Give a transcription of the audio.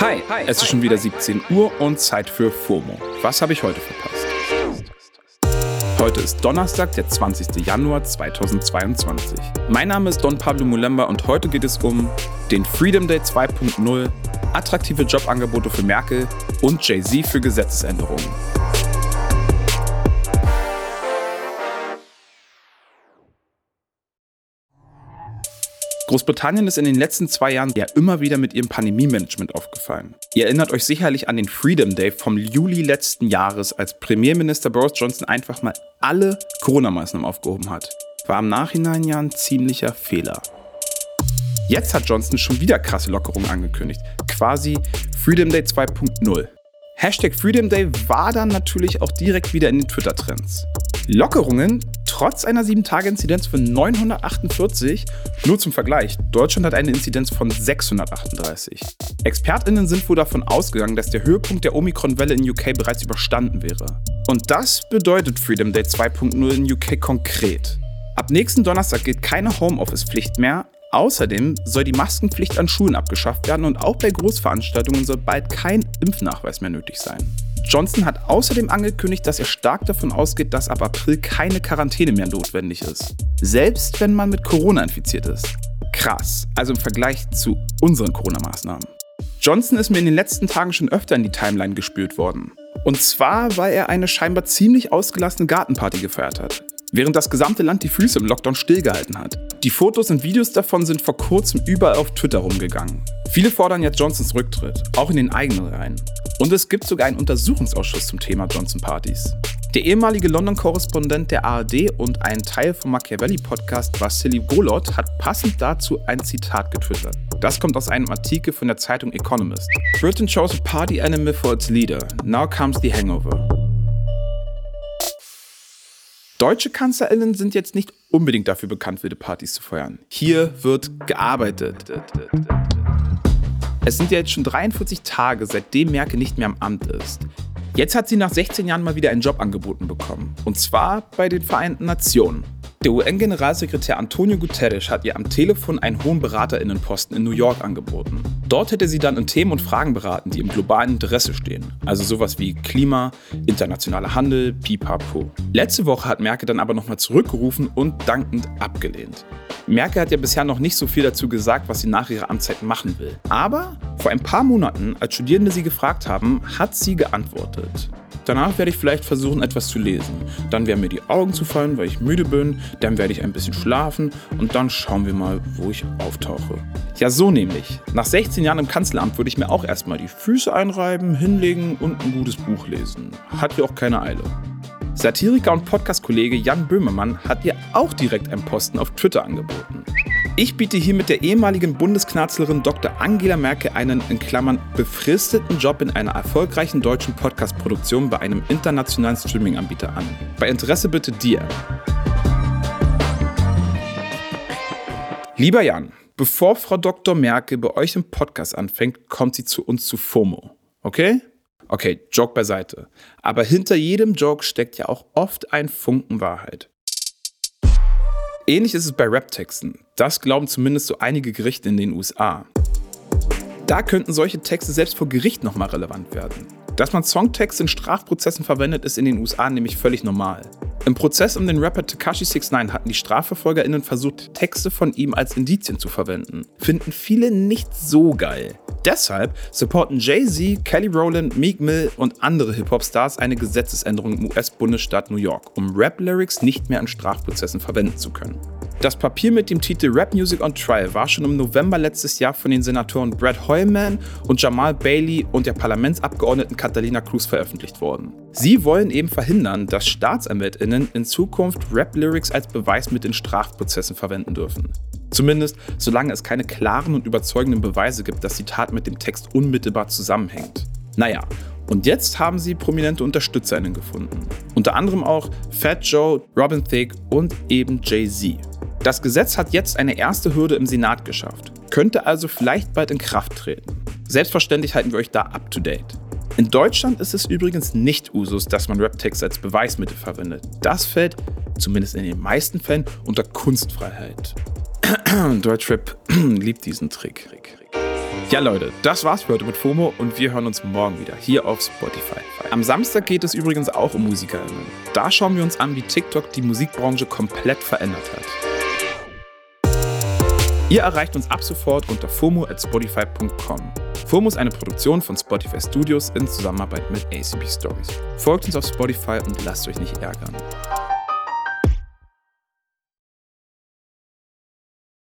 Hi, es ist schon wieder 17 Uhr und Zeit für FOMO. Was habe ich heute verpasst? Heute ist Donnerstag, der 20. Januar 2022. Mein Name ist Don Pablo Mulemba und heute geht es um den Freedom Day 2.0, attraktive Jobangebote für Merkel und Jay-Z für Gesetzesänderungen. Großbritannien ist in den letzten zwei Jahren ja immer wieder mit ihrem Pandemie-Management aufgefallen. Ihr erinnert euch sicherlich an den Freedom Day vom Juli letzten Jahres, als Premierminister Boris Johnson einfach mal alle Corona-Maßnahmen aufgehoben hat. War im Nachhinein ja ein ziemlicher Fehler. Jetzt hat Johnson schon wieder krasse Lockerungen angekündigt. Quasi Freedom Day 2.0. Hashtag Freedom Day war dann natürlich auch direkt wieder in den Twitter-Trends. Lockerungen trotz einer 7-Tage-Inzidenz von 948. Nur zum Vergleich, Deutschland hat eine Inzidenz von 638. ExpertInnen sind wohl davon ausgegangen, dass der Höhepunkt der Omikron-Welle in UK bereits überstanden wäre. Und das bedeutet Freedom Day 2.0 in UK konkret. Ab nächsten Donnerstag gilt keine Homeoffice-Pflicht mehr. Außerdem soll die Maskenpflicht an Schulen abgeschafft werden und auch bei Großveranstaltungen soll bald kein Impfnachweis mehr nötig sein. Johnson hat außerdem angekündigt, dass er stark davon ausgeht, dass ab April keine Quarantäne mehr notwendig ist. Selbst wenn man mit Corona infiziert ist. Krass, also im Vergleich zu unseren Corona-Maßnahmen. Johnson ist mir in den letzten Tagen schon öfter in die Timeline gespült worden. Und zwar, weil er eine scheinbar ziemlich ausgelassene Gartenparty gefeiert hat während das gesamte Land die Füße im Lockdown stillgehalten hat. Die Fotos und Videos davon sind vor kurzem überall auf Twitter rumgegangen. Viele fordern jetzt Johnsons Rücktritt, auch in den eigenen Reihen. Und es gibt sogar einen Untersuchungsausschuss zum Thema Johnson-Partys. Der ehemalige London-Korrespondent der ARD und ein Teil vom Machiavelli-Podcast Vassili Golot hat passend dazu ein Zitat getwittert. Das kommt aus einem Artikel von der Zeitung Economist. Britain chose a party animal for its leader. Now comes the hangover. Deutsche KanzlerInnen sind jetzt nicht unbedingt dafür bekannt, wilde Partys zu feiern. Hier wird gearbeitet. Es sind ja jetzt schon 43 Tage, seitdem Merkel nicht mehr am Amt ist. Jetzt hat sie nach 16 Jahren mal wieder einen Job angeboten bekommen. Und zwar bei den Vereinten Nationen. Der UN-Generalsekretär Antonio Guterres hat ihr am Telefon einen hohen Beraterinnenposten in New York angeboten. Dort hätte sie dann in Themen und Fragen beraten, die im globalen Interesse stehen. Also sowas wie Klima, internationaler Handel, pipapo. Letzte Woche hat Merkel dann aber nochmal zurückgerufen und dankend abgelehnt. Merkel hat ja bisher noch nicht so viel dazu gesagt, was sie nach ihrer Amtszeit machen will. Aber vor ein paar Monaten, als Studierende sie gefragt haben, hat sie geantwortet. Danach werde ich vielleicht versuchen, etwas zu lesen. Dann werden mir die Augen zufallen, weil ich müde bin. Dann werde ich ein bisschen schlafen und dann schauen wir mal, wo ich auftauche. Ja, so nämlich. Nach 16 Jahren im Kanzleramt würde ich mir auch erstmal die Füße einreiben, hinlegen und ein gutes Buch lesen. Hat ja auch keine Eile. Satiriker und Podcast-Kollege Jan Böhmermann hat ihr auch direkt einen Posten auf Twitter angeboten. Ich biete hier mit der ehemaligen Bundeskanzlerin Dr. Angela Merkel einen in Klammern befristeten Job in einer erfolgreichen deutschen Podcast-Produktion bei einem internationalen Streaming-Anbieter an. Bei Interesse bitte dir. Lieber Jan, bevor Frau Dr. Merkel bei euch im Podcast anfängt, kommt sie zu uns zu FOMO. Okay? Okay, Joke beiseite. Aber hinter jedem Joke steckt ja auch oft ein Funken Wahrheit. Ähnlich ist es bei Rap-Texten. Das glauben zumindest so einige Gerichte in den USA. Da könnten solche Texte selbst vor Gericht nochmal relevant werden. Dass man Songtexte in Strafprozessen verwendet, ist in den USA nämlich völlig normal. Im Prozess um den Rapper Takashi 69 hatten die StrafverfolgerInnen versucht, Texte von ihm als Indizien zu verwenden. Finden viele nicht so geil. Deshalb supporten Jay-Z, Kelly Rowland, Meek Mill und andere Hip-Hop-Stars eine Gesetzesänderung im US-Bundesstaat New York, um Rap-Lyrics nicht mehr in Strafprozessen verwenden zu können. Das Papier mit dem Titel Rap Music on Trial war schon im November letztes Jahr von den Senatoren Brad Hoylman und Jamal Bailey und der Parlamentsabgeordneten Catalina Cruz veröffentlicht worden. Sie wollen eben verhindern, dass StaatsanwältInnen in Zukunft Rap-Lyrics als Beweismittel in Strafprozessen verwenden dürfen. Zumindest solange es keine klaren und überzeugenden Beweise gibt, dass die Tat mit dem Text unmittelbar zusammenhängt. Naja, und jetzt haben sie prominente UnterstützerInnen gefunden. Unter anderem auch Fat Joe, Robin Thicke und eben Jay-Z. Das Gesetz hat jetzt eine erste Hürde im Senat geschafft, könnte also vielleicht bald in Kraft treten. Selbstverständlich halten wir euch da up to date. In Deutschland ist es übrigens nicht Usus, dass man Raptext als Beweismittel verwendet. Das fällt, zumindest in den meisten Fällen, unter Kunstfreiheit. Deutschrap liebt diesen Trick. Ja, Leute, das war's für heute mit FOMO und wir hören uns morgen wieder hier auf Spotify. Am Samstag geht es übrigens auch um MusikerInnen. Da schauen wir uns an, wie TikTok die Musikbranche komplett verändert hat. Ihr erreicht uns ab sofort unter FOMO at Spotify.com. FOMO ist eine Produktion von Spotify Studios in Zusammenarbeit mit ACB Stories. Folgt uns auf Spotify und lasst euch nicht ärgern.